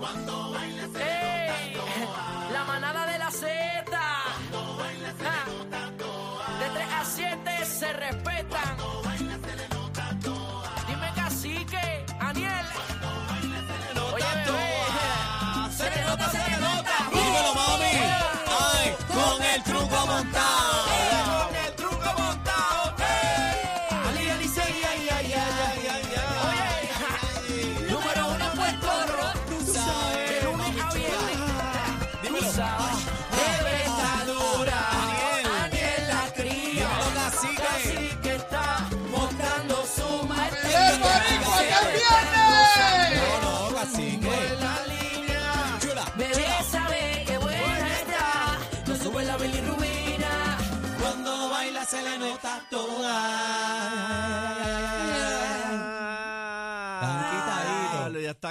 ¡Ey! La manada de la Z. Ja. De 3 a 7 se respetan.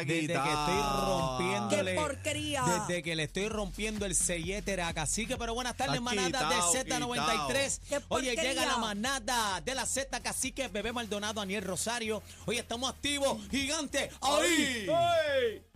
Está Desde que estoy rompiéndole. ¡Qué porquería! Desde que le estoy rompiendo el sellete a Cacique. Pero buenas tardes, Está manada de Z93. ¡Qué Oye, llega la manada de la Z Cacique, Bebé Maldonado, Aniel Rosario. Hoy estamos activos, gigante. ¡Ahí!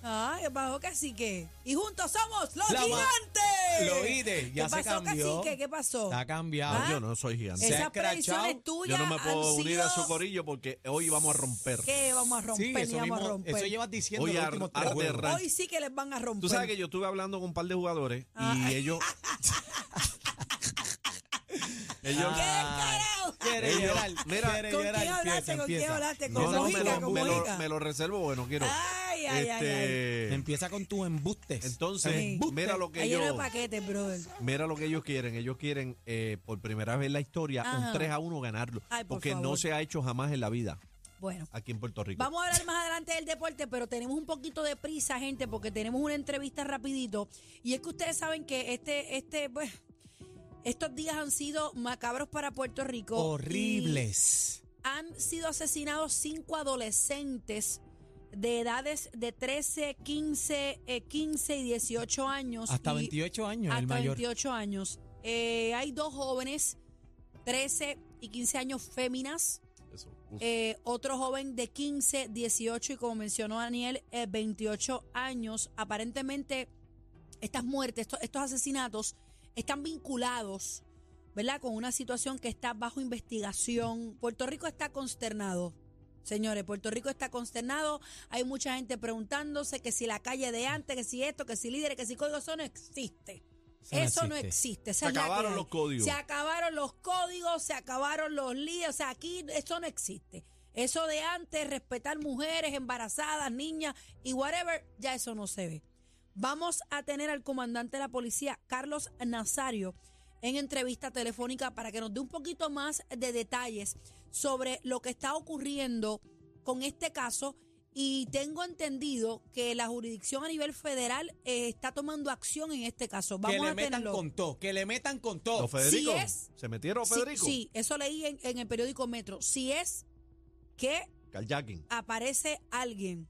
Ah, ¿qué pasó, cacique? Y juntos somos los La ma- gigantes. Lo oíste, ya ¿Qué se pasó, cambió. cacique? ¿Qué pasó? Está cambiado. Ah, Yo no soy gigante. Se ha Esas escrachado. predicciones tuyas Yo no me puedo han unir a sido- su corillo porque hoy vamos a romper. ¿Qué vamos a romper? Sí, ni eso, vamos a mismo, romper. eso llevas diciendo Hoy los ar- últimos tres arde juegos. ra- Hoy sí que les van a romper. Tú sabes que yo estuve hablando con un par de jugadores Ah. y ellos. ellos. Ah, carajo? Quiere Ellos- llorar, mira- quiere ¿Con llorar, quién hablaste? empieza, ¿Con quién empieza. hablaste? No, Con no, Mojica, me lo, con me, lo, Mojica. me lo reservo, bueno, quiero. Ay, ay, ay, ay. este, Empieza con tus embustes. Entonces, mira lo que Ahí lleno de ellos. paquetes, brother. Mira lo que ellos quieren. Ellos quieren, eh, por primera vez en la historia, Ajá. un 3 a 1 ganarlo. Ay, por porque no favor. se ha hecho jamás en la vida Bueno. aquí en Puerto Rico. Vamos a hablar más adelante del deporte, pero tenemos un poquito de prisa, gente, porque tenemos una entrevista rapidito. Y es que ustedes saben que este, este, pues, estos días han sido macabros para Puerto Rico. Horribles. y Han sido asesinados cinco adolescentes de edades de 13, 15, eh, 15 y 18 años. Hasta y- 28 años, el hasta mayor. 28 años. Eh, hay dos jóvenes, 13 y 15 años féminas. Eso. Eh, otro joven de 15, 18 y como mencionó Daniel, eh, 28 años. Aparentemente, estas muertes, estos, estos asesinatos están vinculados, ¿verdad? Con una situación que está bajo investigación. Puerto Rico está consternado. Señores, Puerto Rico está consternado. Hay mucha gente preguntándose que si la calle de antes, que si esto, que si líderes, que si código, eso no existe. Eso no Eso no existe. Se acabaron los códigos. Se acabaron los códigos, se acabaron los líos. O sea, aquí eso no existe. Eso de antes, respetar mujeres, embarazadas, niñas y whatever, ya eso no se ve. Vamos a tener al comandante de la policía, Carlos Nazario, en entrevista telefónica para que nos dé un poquito más de detalles sobre lo que está ocurriendo con este caso. Y tengo entendido que la jurisdicción a nivel federal eh, está tomando acción en este caso. Vamos que le a metan tenerlo. con todo, que le metan con todo. ¿Los Federico? si es- ¿Se metieron Sí, Federico? Sí, eso leí en, en el periódico Metro. Si es que Carjacking. aparece alguien,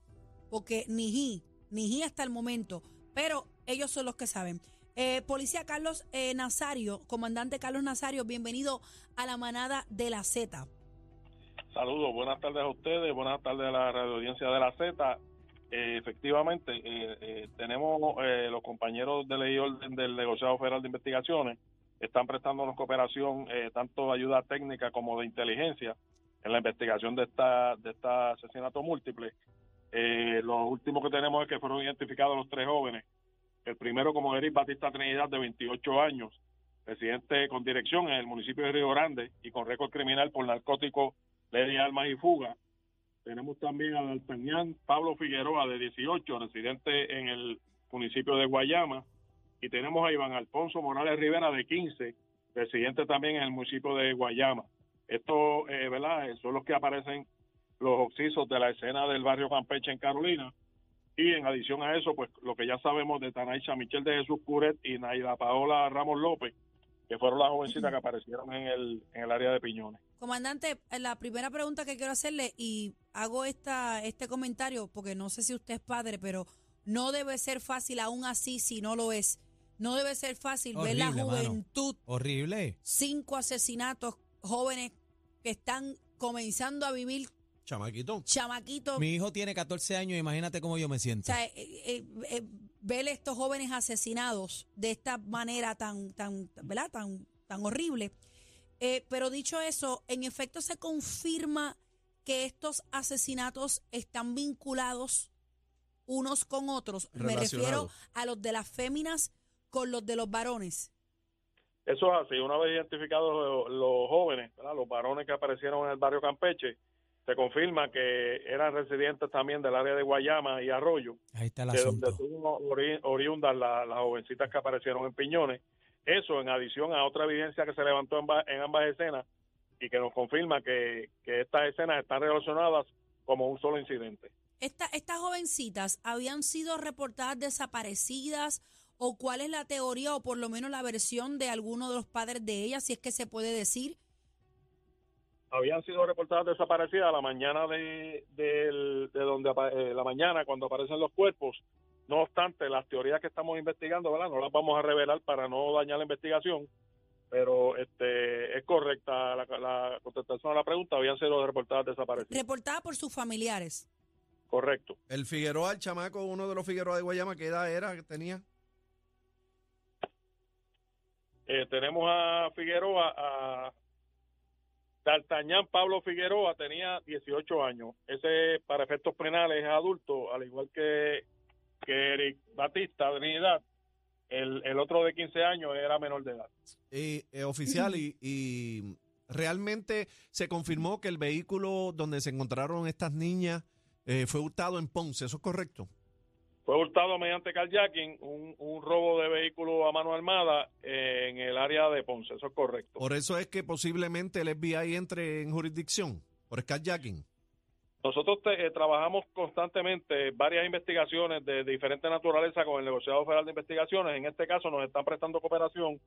porque ni hi, ni hi hasta el momento, pero ellos son los que saben. Eh, Policía Carlos eh, Nazario, comandante Carlos Nazario, bienvenido a la manada de la Z. Saludos, buenas tardes a ustedes, buenas tardes a la radio audiencia de la Z. Eh, efectivamente, eh, eh, tenemos eh, los compañeros de ley orden del negociado federal de investigaciones, están prestándonos cooperación, eh, tanto ayuda técnica como de inteligencia, en la investigación de esta de este asesinato múltiple. Eh, lo último que tenemos es que fueron identificados los tres jóvenes. El primero como Eric Batista Trinidad, de 28 años, residente con dirección en el municipio de Río Grande y con récord criminal por narcóticos de armas y fuga. Tenemos también a D'Artagnan Pablo Figueroa, de 18, residente en el municipio de Guayama. Y tenemos a Iván Alfonso Morales Rivera, de 15, residente también en el municipio de Guayama. Estos, eh, ¿verdad? Eh, Son los que aparecen los oxisos de la escena del barrio Campeche en Carolina. Y en adición a eso, pues lo que ya sabemos de Tanaisha Michel de Jesús Curet y Naida Paola Ramos López, que fueron las jovencitas que aparecieron en el, en el área de Piñones. Comandante, eh, la primera pregunta que quiero hacerle, y hago esta, este comentario, porque no sé si usted es padre, pero no debe ser fácil aún así si no lo es. No debe ser fácil ver la mano. juventud Horrible. cinco asesinatos jóvenes que están comenzando a vivir Chamaquito. chamaquitos. Mi hijo tiene 14 años, imagínate cómo yo me O siento. sea, eh, eh, eh, ver estos jóvenes asesinados de esta manera tan, tan, ¿verdad? Tan, tan horrible. Eh, pero dicho eso, en efecto se confirma que estos asesinatos están vinculados unos con otros. Me refiero a los de las féminas con los de los varones. Eso es así. Una vez identificados los, los jóvenes, ¿verdad? los varones que aparecieron en el barrio Campeche, se confirma que eran residentes también del área de Guayama y Arroyo, Ahí está el de donde asunto. son ori- oriundas la- las jovencitas que aparecieron en Piñones. Eso en adición a otra evidencia que se levantó en, ba- en ambas escenas y que nos confirma que, que estas escenas están relacionadas como un solo incidente. Esta- estas jovencitas habían sido reportadas desaparecidas o cuál es la teoría o por lo menos la versión de alguno de los padres de ellas, si es que se puede decir. Habían sido reportadas desaparecidas a la mañana de, del- de donde eh, la mañana cuando aparecen los cuerpos. No obstante, las teorías que estamos investigando, ¿verdad? No las vamos a revelar para no dañar la investigación, pero este es correcta la, la contestación a la pregunta. Habían sido reportadas desaparecidas. Reportada por sus familiares. Correcto. El Figueroa, el chamaco, uno de los Figueroa de Guayama, ¿qué edad era que tenía? Eh, tenemos a Figueroa, a D'Artagnan Pablo Figueroa tenía 18 años. Ese, para efectos penales, es adulto, al igual que, Eric Batista, de Trinidad. El, el otro de 15 años era menor de edad. Y, eh, oficial, y, y realmente se confirmó que el vehículo donde se encontraron estas niñas eh, fue hurtado en Ponce, ¿eso es correcto? Fue hurtado mediante carjacking, un, un robo de vehículo a mano armada en el área de Ponce. Eso es correcto. Por eso es que posiblemente el FBI entre en jurisdicción por carjacking. Nosotros te- eh, trabajamos constantemente varias investigaciones de, diferente naturaleza con el negociado federal de investigaciones. En este caso nos están prestando cooperación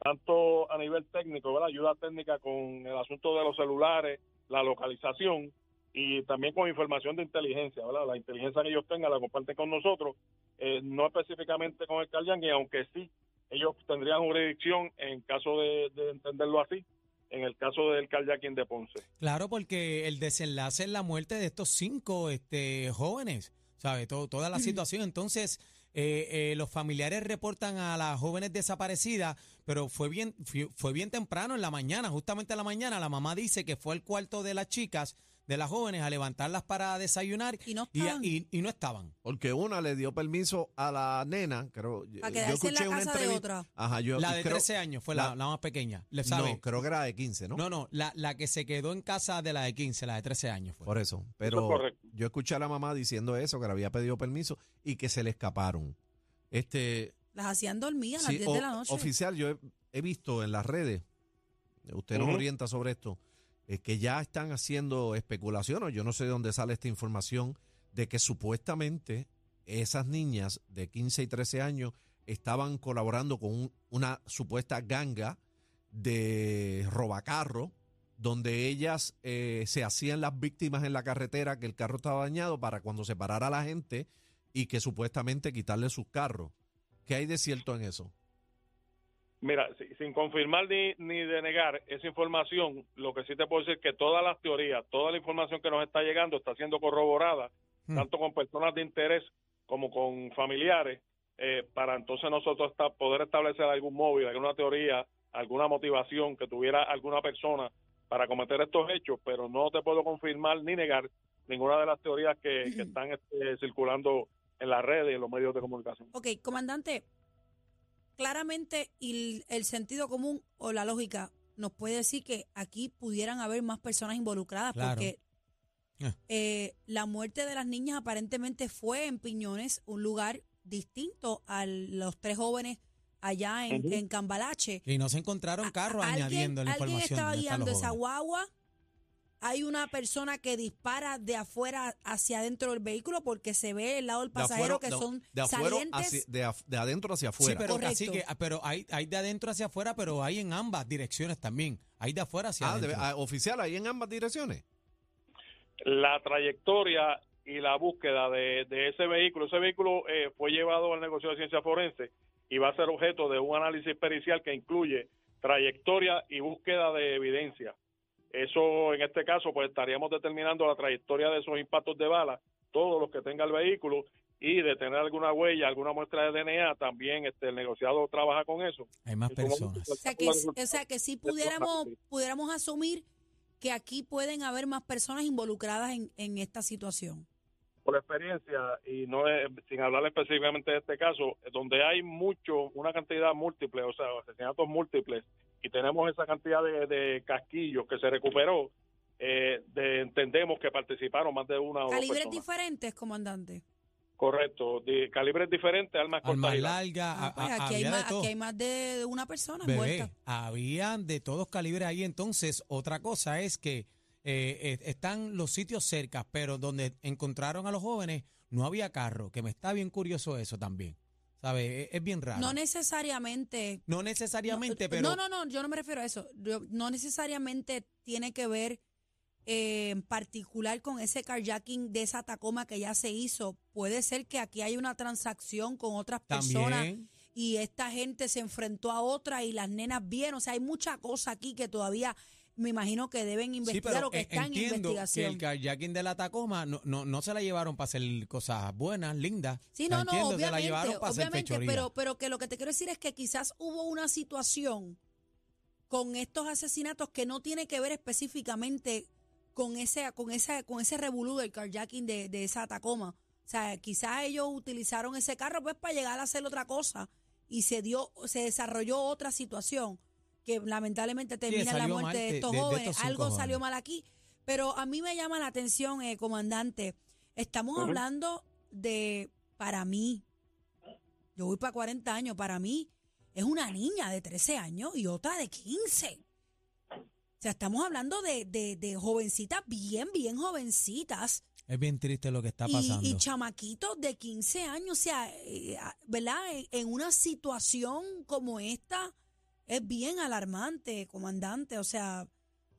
tanto a nivel técnico, ¿verdad? ayuda técnica con el asunto de los celulares, la localización y también con información de inteligencia, ¿verdad? La inteligencia que ellos tengan la comparten con nosotros, eh, no específicamente con el Caryan, aunque sí ellos tendrían jurisdicción en caso de, de entenderlo así, en el caso del carjacking de Ponce. Claro, porque el desenlace es la muerte de estos cinco este, jóvenes, ¿sabe? Todo, toda la situación. Entonces, eh, eh, los familiares reportan a las jóvenes desaparecidas, pero fue bien, fue, fue bien temprano en la mañana, justamente en la mañana. La mamá dice que fue al cuarto de las chicas, de las jóvenes, a levantarlas para desayunar Y no y, estaban. y- y no estaban. Porque una le dio permiso a la nena, creo. Para yo en la escuché una casa de entrevista- otra. Ajá, yo La de creo- 13 años fue la, la- la más pequeña, ¿le sabe? No, creo que era de 15, ¿no? No, no, la, la que se quedó en casa de la de 15, la de 13 años fue. Por eso. Pero yo escuché a la mamá diciendo eso, que le había pedido permiso y que se le escaparon. Este, Las hacían dormir a las sí, 10 o- de la noche. oficial, yo he, he visto en las redes, usted nos Ujú. orienta sobre esto, eh, que ya están haciendo especulaciones, yo no sé de dónde sale esta información, de que supuestamente esas niñas de 15 y 13 años estaban colaborando con un- una supuesta ganga de robacarro, donde ellas eh, se hacían las víctimas en la carretera, que el carro estaba dañado para cuando se parara la gente y que supuestamente quitarle sus carros. ¿Qué hay de cierto en eso? Mira, si- sin confirmar ni, ni denegar esa información, lo que sí te puedo decir es que todas las teorías, toda la información que nos está llegando está siendo corroborada, Hmm. tanto con personas de interés como con familiares, eh, para entonces nosotros esta- poder establecer algún móvil, alguna teoría, alguna motivación que tuviera alguna persona para cometer estos hechos, pero no te puedo confirmar ni negar ninguna de las teorías que, que están este, circulando en las redes y en los medios de comunicación. Ok, comandante, claramente y el, el sentido común o la lógica nos puede decir que aquí pudieran haber más personas involucradas Claro. porque Ah. eh, la muerte de las niñas aparentemente fue en Piñones, un lugar distinto a los tres jóvenes allá en, Cambalache. Y no se encontraron carros ¿Alguien- añadiendo la ¿Alguien información. estaba de dónde están guiando los esa guagua? Hay una persona que dispara de afuera hacia adentro del vehículo porque se ve el lado del De pasajero afuera- que de- son de afuera salientes. hacia- de, af- de adentro hacia Sí, afuera. pero Correcto. casi que, pero hay, hay de adentro hacia afuera, pero hay en ambas direcciones también. Hay de afuera hacia Ah, de- adentro. ah, oficial, ahí en ambas direcciones. la trayectoria y la búsqueda de, de ese vehículo. Ese vehículo eh, fue llevado al negocio de ciencia forense y va a ser objeto de un análisis pericial que incluye trayectoria y búsqueda de evidencia. Eso, en este caso, pues estaríamos determinando la trayectoria de esos impactos de bala, todos los que tenga el vehículo, y de tener alguna huella, alguna muestra de DNA, también este, el negociado trabaja con eso. Hay más personas. O sea que, o sea que sí pudiéramos, pudiéramos asumir que aquí pueden haber más personas involucradas en, en esta situación. por experiencia y no es, sin hablar específicamente de este caso, donde hay mucho, una cantidad múltiple, o sea, asesinatos múltiples, y tenemos esa cantidad de, de casquillos que se recuperó, eh, de- entendemos que participaron más de una o dos Calibres diferentes, comandante. Correcto, de calibres diferentes, armas Armas cortas y largas. Ah, pues aquí, hay había de más, todo. aquí hay más de una persona Bebé, envuelta. habían de todos calibres ahí. Entonces, otra cosa es que eh, eh, están los sitios cerca, pero donde encontraron a los jóvenes no había carro, que me está bien curioso eso también. ¿Sabes? Es, es bien raro. No necesariamente. No necesariamente, no, pero no, no, no, yo no me refiero a eso. Yo- no necesariamente tiene que ver eh, en particular con ese carjacking de esa Tacoma que ya se hizo. Puede ser que aquí hay una transacción con otras personas y esta gente se enfrentó a otra y las nenas vieron. O sea, hay mucha cosa aquí que todavía me imagino que deben Sí, investigar pero o que en- está en entiendo que investigación. el carjacking de la Tacoma no, no, no se la llevaron para hacer cosas buenas, lindas. Sí, no, no, entiendo, se la obviamente, llevaron para hacer obviamente, pero, pero que lo que te quiero decir es que quizás hubo una situación con estos asesinatos que no tiene que ver específicamente con ese, con ese, con ese revolú del carjacking de, de esa Tacoma. O sea, quizás ellos utilizaron ese carro pues para llegar a hacer otra cosa y se dio, se desarrolló otra situación que lamentablemente termina la muerte mal de estos de- de jóvenes. estos Algo salió jóvenes. mal aquí. Pero a mí me llama la atención, eh, comandante. Estamos hablando de, para mí, yo voy para 40 años, para mí es una niña de 13 años y otra de 15. O sea, estamos hablando de, de, de jovencitas bien, bien jovencitas Es bien triste lo que está pasando. y chamaquitos de 15 años. O sea, eh, ¿verdad? En, en una situación como esta es bien alarmante, comandante. O sea,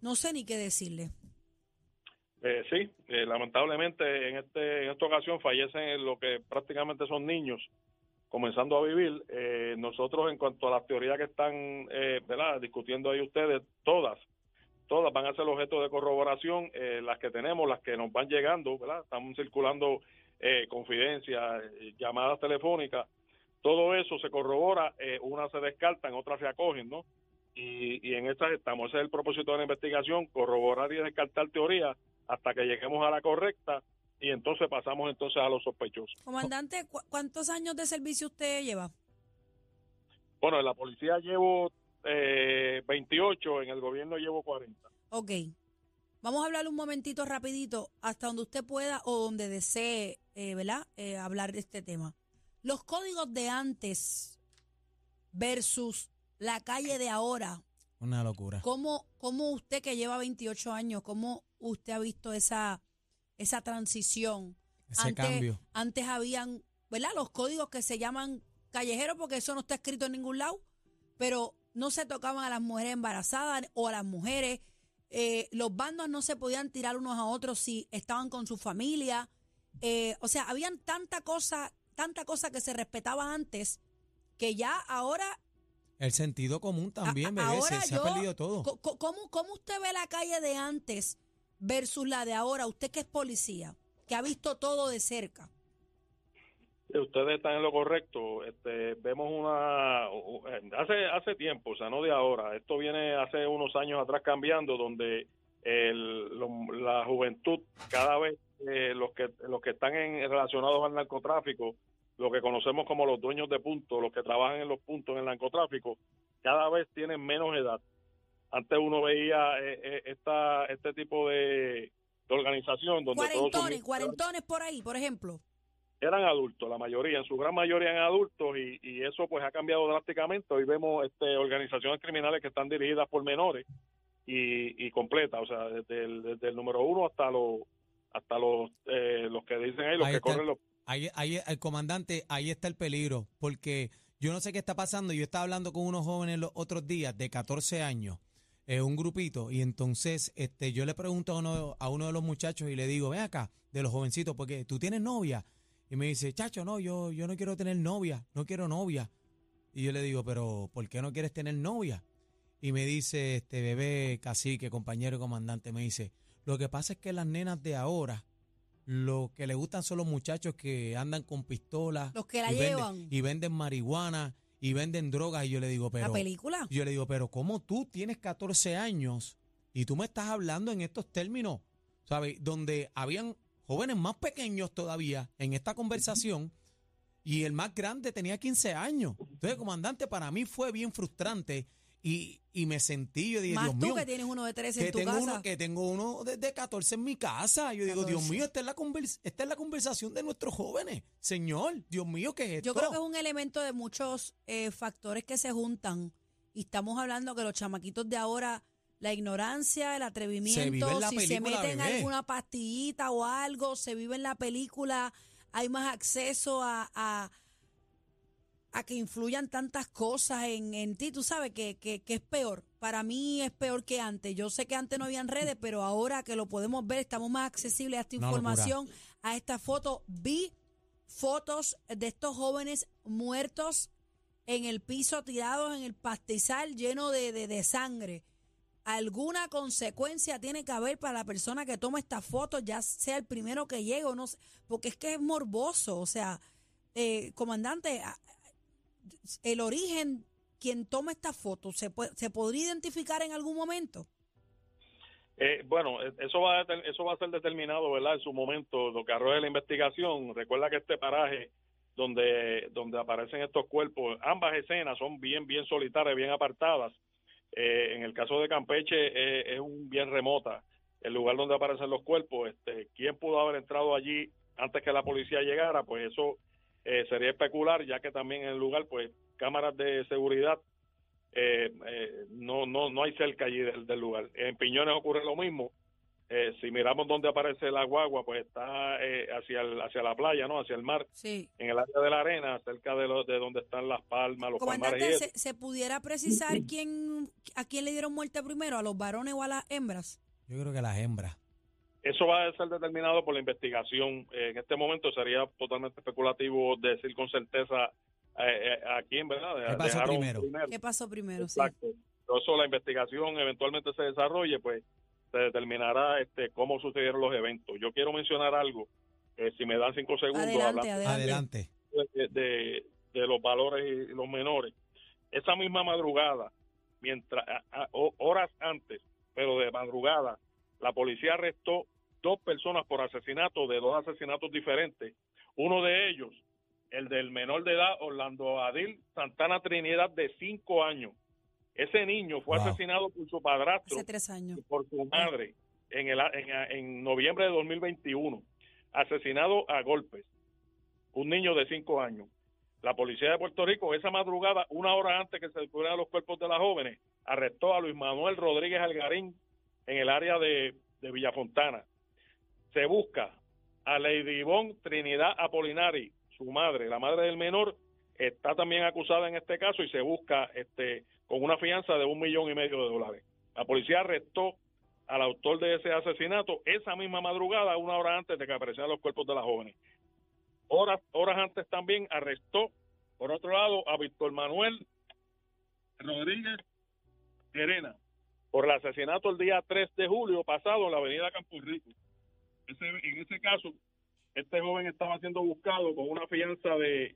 no sé ni qué decirle. Eh, sí, eh, lamentablemente en, este, en esta ocasión fallecen lo que prácticamente son niños comenzando a vivir. Eh, nosotros en cuanto a las teorías que están eh, ¿verdad? discutiendo ahí ustedes, todas, todas van a ser objeto de corroboración, las que tenemos, las que nos van llegando, ¿verdad? están circulando confidencias, llamadas telefónicas, todo eso se corrobora, eh, unas se descartan, otras se acogen, ¿no? Y, y en estas estamos, ese es el propósito de la investigación, corroborar y descartar teorías hasta que lleguemos a la correcta y entonces pasamos entonces a los sospechosos. Comandante, ¿cu- ¿cuántos años de servicio usted lleva? Bueno, en la policía llevo eh, 28, en el gobierno llevo 40. Ok. Vamos a hablar un momentito rapidito hasta donde usted pueda o donde desee, eh, ¿verdad? Eh, hablar de este tema. Los códigos de antes versus la calle de ahora. Una locura. ¿Cómo, cómo usted que lleva 28 años, cómo usted ha visto esa, esa transición? Ese antes, cambio. Antes habían, ¿verdad? Los códigos que se llaman callejeros porque eso no está escrito en ningún lado, pero no se tocaban a las mujeres embarazadas o a las mujeres. eh, los bandos no se podían tirar unos a otros si estaban con su familia. Eh, o sea, habían tanta cosa, tanta cosa que se respetaba antes que ya ahora El sentido común también, a- se, ahora se yo- ha perdido todo. ¿Cómo, ¿Cómo usted ve la calle de antes versus la de ahora? Usted que es policía, que ha visto todo de cerca. Ustedes están en lo correcto. Este, vemos una hace hace tiempo, o sea, no de ahora. Esto viene hace unos años atrás cambiando, donde el, lo- la juventud cada vez eh, los que los que están en, relacionados al narcotráfico, lo que conocemos como los dueños de puntos, los que trabajan en los puntos en el narcotráfico, cada vez tienen menos edad. Antes uno veía eh, eh, esta este tipo de, de organización donde todos Cuarentones, cuarentones por ahí, por ejemplo. eran adultos, la mayoría, en su gran mayoría eran adultos y, y eso pues ha cambiado drásticamente. Hoy vemos este, organizaciones criminales que están dirigidas por menores y, y completas, o sea, desde el, desde el número uno hasta los hasta los eh, los que dicen ahí, los Ahí que corren los... Ahí, ahí, el comandante, ahí está el peligro, porque yo no sé qué está pasando. Yo estaba hablando con unos jóvenes los otros días de 14 años, eh, un grupito, y entonces este, yo le pregunto a uno, a uno de los muchachos y le digo, ven acá, de los jovencitos, porque tú tienes novia. Y me dice, chacho, no, yo, yo no quiero tener novia, no quiero novia. Y yo le digo, pero ¿por qué no quieres tener novia? Y me dice, este bebé cacique, compañero y comandante, me dice, lo que pasa es que las nenas de ahora lo que le gustan son los muchachos que andan con pistolas. Los que la y venden- llevan. y venden marihuana y venden drogas. Y yo le digo, pero. la película. Yo le digo, pero ¿cómo tú tienes 14 años y tú me estás hablando en estos términos? ¿Sabes? Donde habían jóvenes más pequeños todavía en esta conversación y el más grande tenía 15 años. Entonces, comandante, para mí fue bien frustrante y, y me sentí, yo dije, Más Dios tú mío, que tienes uno de 13 que en tu tengo casa. uno que tengo uno de, de 14 en mi casa. Yo digo, Dios 14. mío, esta es la convers- esta es la conversación de nuestros jóvenes. Señor, Dios mío, ¿qué es esto? Yo creo que es un elemento de muchos eh, factores que se juntan y estamos hablando que los chamaquitos de ahora, la ignorancia, el atrevimiento, si se meten bebé. alguna pastillita o algo, se vive en la película, hay más acceso a, a, a que influyan tantas cosas en, en ti, tú sabes que, que, que es peor. Para mí es peor que antes. Yo sé que antes no habían redes, pero ahora que lo podemos ver, estamos más accesibles a esta locura. información, a esta foto. Vi fotos de estos jóvenes muertos en el piso, tirados en el pastizal lleno de, de, de sangre. Alguna consecuencia tiene que haber para la persona que toma esta foto, ya sea el primero que llegue o no sé, porque es que es morboso. O sea, eh, comandante, el origen, quien toma esta foto, ¿se, puede- ¿se podría identificar en algún momento? Eh, bueno, eh, eso va, a, eso va a ser determinado, ¿verdad? En su momento, lo que arroje la investigación. Recuerda que este paraje donde, donde aparecen estos cuerpos, ambas escenas son bien, bien solitarias, bien apartadas. Eh, en el caso de Campeche eh, es un bien remota el lugar donde aparecen los cuerpos. Este, ¿Quién pudo haber entrado allí antes que la policía llegara? Pues eso eh, sería especular, ya que también en el lugar, pues cámaras de seguridad eh, eh, no, no, no hay cerca allí del, del lugar. En Piñones ocurre lo mismo. Eh, si miramos dónde aparece la guagua, pues está eh, hacia, el, hacia la playa, ¿no? Hacia el mar, Sí. en el área de la arena, cerca de, lo, de donde están las palmas, los palmares y Comandante, eso. ¿se, se pudiera precisar quién, a quién le dieron muerte primero, a los varones o a las hembras? Yo creo que las hembras. Eso va a ser determinado por la investigación. Eh, en este momento sería totalmente especulativo decir con certeza eh, eh, a quién, ¿verdad? ¿Qué pasó primero? ¿Qué pasó primero? Sí. Exacto. Pero eso la investigación eventualmente se desarrolle, pues se determinará este cómo sucedieron los eventos. Yo quiero mencionar algo, eh, si me dan cinco segundos, Adelante, hablando adelante. De, de- de los valores y los menores. Esa misma madrugada, mientras a- a- o- horas antes, pero de madrugada, la policía arrestó dos personas por asesinato de dos asesinatos diferentes. Uno de ellos, el del menor de edad, Orlando Adil Santana Trinidad, de cinco años. Ese niño fue Wow. asesinado por su padrastro Hace tres años. y por su madre en, el, en, en noviembre de 2021, asesinado a golpes, un niño de cinco años. La policía de Puerto Rico, esa madrugada, una hora antes que se descubrieran los cuerpos de las jóvenes, arrestó a Luis Manuel Rodríguez Algarín en el área de, de Villafontana. Se busca a Lady Ivonne Trinidad Apolinari, su madre, la madre del menor, está también acusada en este caso y se busca este con una fianza de un millón y medio de dólares. La policía arrestó al autor de ese asesinato esa misma madrugada, una hora antes de que aparecieran los cuerpos de las jóvenes. Horas, horas antes también arrestó, por otro lado, a Víctor Manuel Rodríguez Herena por el asesinato el día 3 de julio pasado en la avenida Campo. Ese- en ese caso, este joven estaba siendo buscado con una fianza de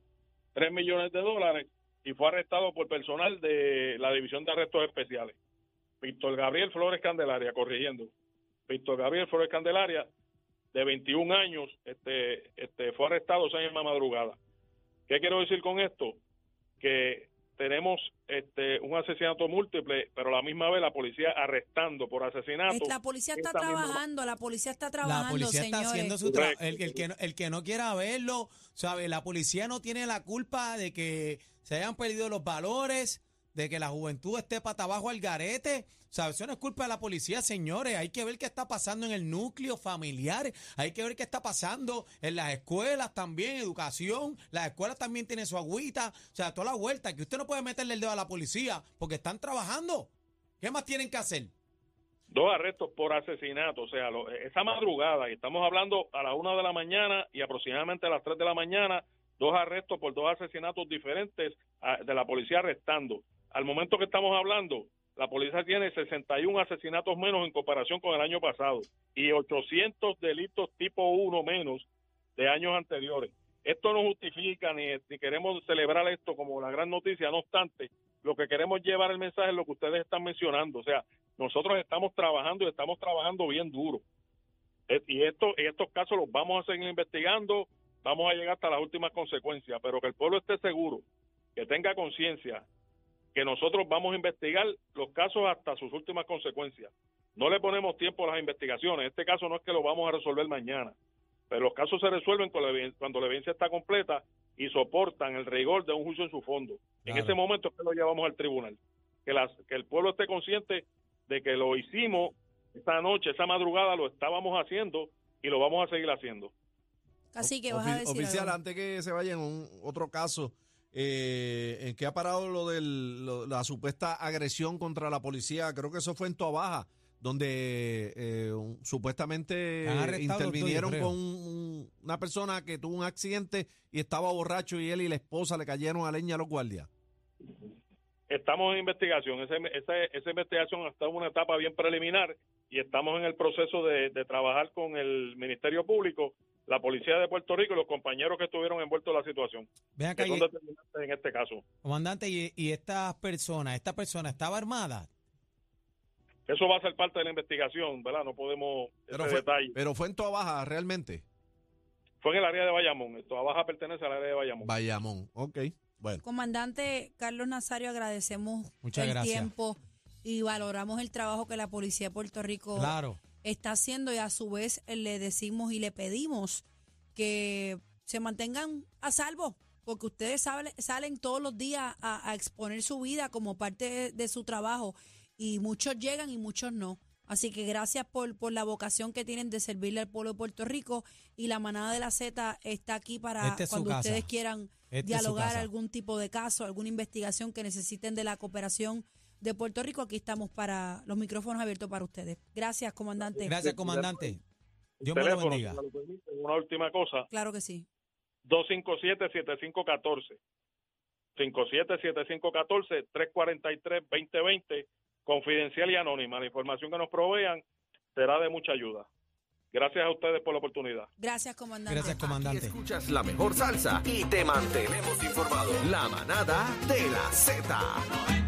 3 millones de dólares y fue arrestado por personal de la División de Arrestos Especiales. Víctor Gabriel Flores Candelaria, corrigiendo. Víctor Gabriel Flores Candelaria, de 21 años, este, este, fue arrestado esa misma madrugada. ¿Qué quiero decir con esto? Que tenemos este, un asesinato múltiple, pero a la misma vez la policía arrestando por asesinato. Es- La policía está misma- trabajando, la policía está trabajando, La policía está señores. haciendo su trabajo. El, el que no, el que no quiera verlo, ¿sabe? La policía no tiene la culpa de que se hayan perdido los valores, de que la juventud esté para abajo al garete. ¿Sabe? Eso no es culpa de la policía, señores. Hay que ver qué está pasando en el núcleo familiar. Hay que ver qué está pasando en las escuelas también, educación. Las escuelas también tienen su agüita. O sea, toda la vuelta. Que usted no puede meterle el dedo a la policía porque están trabajando. ¿Qué más tienen que hacer? dos arrestos por asesinato, o sea, lo- esa madrugada, y estamos hablando a la una de la mañana y aproximadamente a las tres de la mañana, dos arrestos por dos asesinatos diferentes ah, de la policía arrestando. Al momento que estamos hablando, la policía tiene 61 asesinatos menos en comparación con el año pasado y 800 delitos tipo 1 menos de años anteriores. Esto no justifica ni, queremos celebrar esto como la gran noticia, no obstante, lo que queremos llevar el mensaje es lo que ustedes están mencionando, o sea, nosotros estamos trabajando y estamos trabajando bien duro. Eh, Y esto, estos casos los vamos a seguir investigando, vamos a llegar hasta las últimas consecuencias, pero que el pueblo esté seguro, que tenga conciencia, que nosotros vamos a investigar los casos hasta sus últimas consecuencias. No le ponemos tiempo a las investigaciones. Este caso no es que lo vamos a resolver mañana, pero los casos se resuelven cuando la, eviden- cuando la evidencia está completa y soportan el rigor de un juicio en su fondo. En Claro. ese momento es que lo llevamos al tribunal. Que, las, que el pueblo esté consciente de que lo hicimos esta noche, esa madrugada, lo estábamos haciendo y lo vamos a seguir haciendo. Así que vas a decir Oficial, algo. antes que se vaya en un otro caso, eh, en que ha parado lo de la supuesta agresión contra la policía, creo que eso fue en Toabaja, donde eh, un- supuestamente intervinieron con un- una persona que tuvo un accidente y estaba borracho y él y la esposa le cayeron a leña a los guardias. Estamos en investigación. Ese- ese- esa investigación está en una etapa bien preliminar y estamos en el proceso de, de trabajar con el Ministerio Público, la Policía de Puerto Rico y los compañeros que estuvieron envueltos en la situación, Ven acá, que son y- determinantes en este caso. comandante, y, y esta persona, esta persona estaba armada. Eso va a ser parte de la investigación, ¿verdad? No podemos Pero ese fue, detalle. pero fue en Toabaja realmente. Fue en el área de Bayamón. Esto abajo pertenece al área de Bayamón. Bayamón, ok. Bueno, Comandante Carlos Nazario, agradecemos Muchas el gracias. tiempo y valoramos el trabajo que la Policía de Puerto Rico Claro. Está haciendo y a su vez le decimos y le pedimos que se mantengan a salvo, porque ustedes sale- salen todos los días a, a exponer su vida como parte de, de su trabajo y muchos llegan y muchos no. Así que gracias por, por la vocación que tienen de servirle al pueblo de Puerto Rico y la manada de la Z está aquí para Esta es su cuando casa. ustedes quieran Esta es su dialogar algún tipo de caso, alguna investigación que necesiten de la cooperación de Puerto Rico. Aquí estamos para los micrófonos abiertos para ustedes. Gracias, comandante. Gracias, comandante. Dios me lo Teléfono, bendiga. Una última cosa. Claro que sí. 257-7514. 57-7514, 343-2020, confidencial y anónima. La información que nos provean será de mucha ayuda. Gracias a ustedes por la oportunidad. Gracias, comandante. Gracias, Aquí comandante. escuchas la mejor salsa y te mantenemos informado. La manada de la Z.